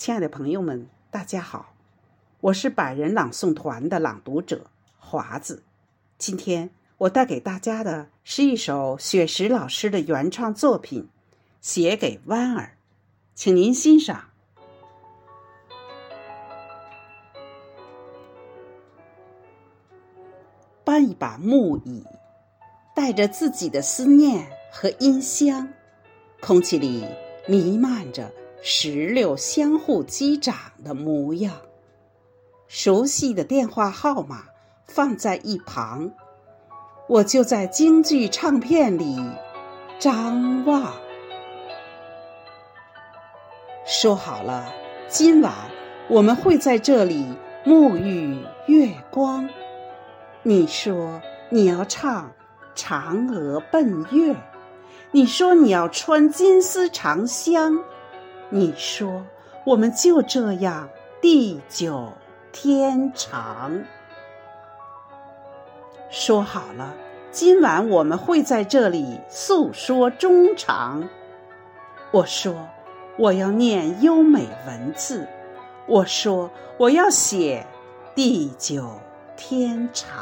亲爱的朋友们，大家好，我是百人朗诵团的朗读者华子。今天我带给大家的是一首雪石老师的原创作品《写给弯儿》，请您欣赏。搬一把木椅，带着自己的思念和音箱，空气里弥漫着。石榴相互击掌的模样，熟悉的电话号码放在一旁，我就在京剧唱片里张望。说好了，今晚我们会在这里沐浴月光。你说你要唱《嫦娥奔月》，你说你要穿金丝长香。你说，我们就这样地久天长。说好了，今晚我们会在这里诉说衷肠。我说，我要念优美文字。我说，我要写地久天长。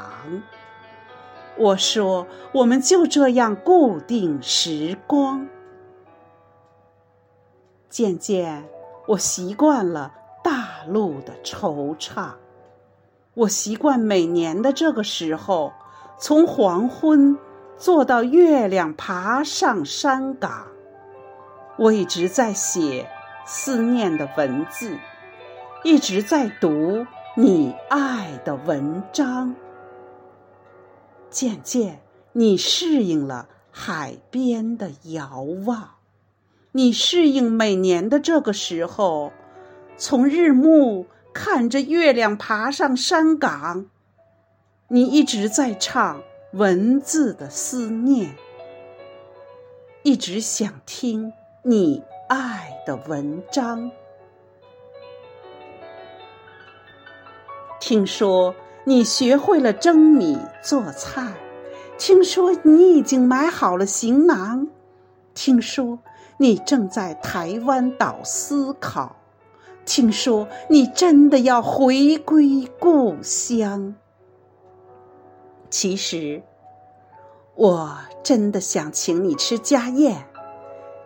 我说，我们就这样固定时光。渐渐，我习惯了大陆的惆怅。我习惯每年的这个时候，从黄昏坐到月亮爬上山岗。我一直在写思念的文字，一直在读你爱的文章。渐渐，你适应了海边的遥望。你适应每年的这个时候，从日暮看着月亮爬上山岗。你一直在唱文字的思念，一直想听你爱的文章。听说你学会了蒸米做菜，听说你已经买好了行囊，听说。你正在台湾岛思考，听说你真的要回归故乡。其实，我真的想请你吃家宴。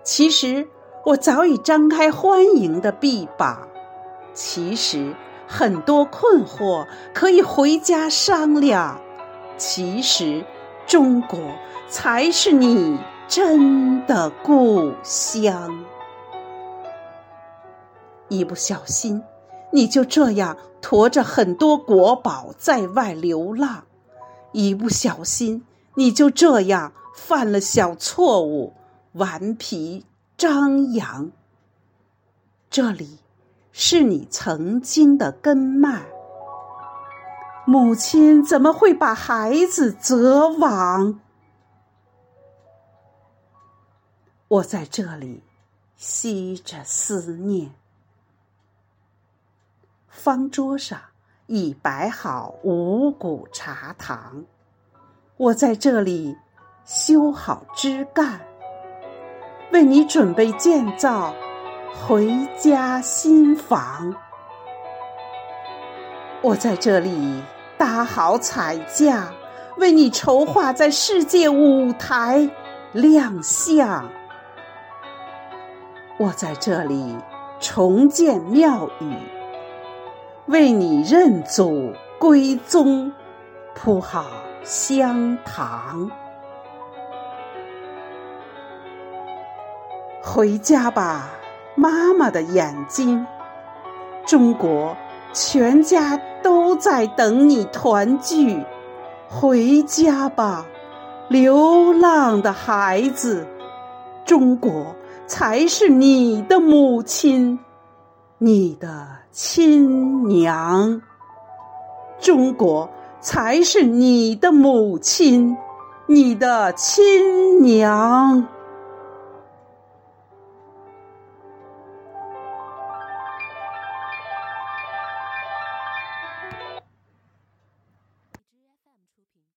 其实，我早已张开欢迎的臂膀。其实，很多困惑可以回家商量。其实，中国才是你。真的故乡，一不小心，你就这样驮着很多国宝在外流浪；一不小心，你就这样犯了小错误，顽皮张扬。这里是你曾经的根脉，母亲怎么会把孩子择亡？我在这里吸着思念，方桌上已摆好五谷茶糖。我在这里修好枝干，为你准备建造回家新房。我在这里搭好彩架，为你筹划在世界舞台亮相。我在这里重建庙宇，为你认祖归宗，铺好香堂。回家吧，妈妈的眼睛，中国全家都在等你团聚。回家吧，流浪的孩子，中国。才是你的母亲，你的亲娘。中国才是你的母亲，你的亲娘。